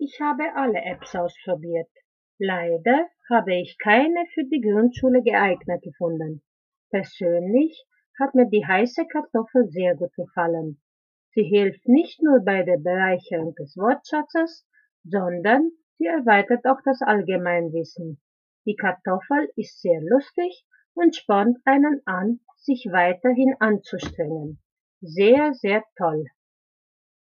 Ich habe alle Apps ausprobiert. Leider habe ich keine für die Grundschule geeignet gefunden. Persönlich hat mir die heiße Kartoffel sehr gut gefallen. Sie hilft nicht nur bei der Bereicherung des Wortschatzes, sondern sie erweitert auch das Allgemeinwissen. Die Kartoffel ist sehr lustig und spornt einen an, sich weiterhin anzustrengen. Sehr, sehr toll.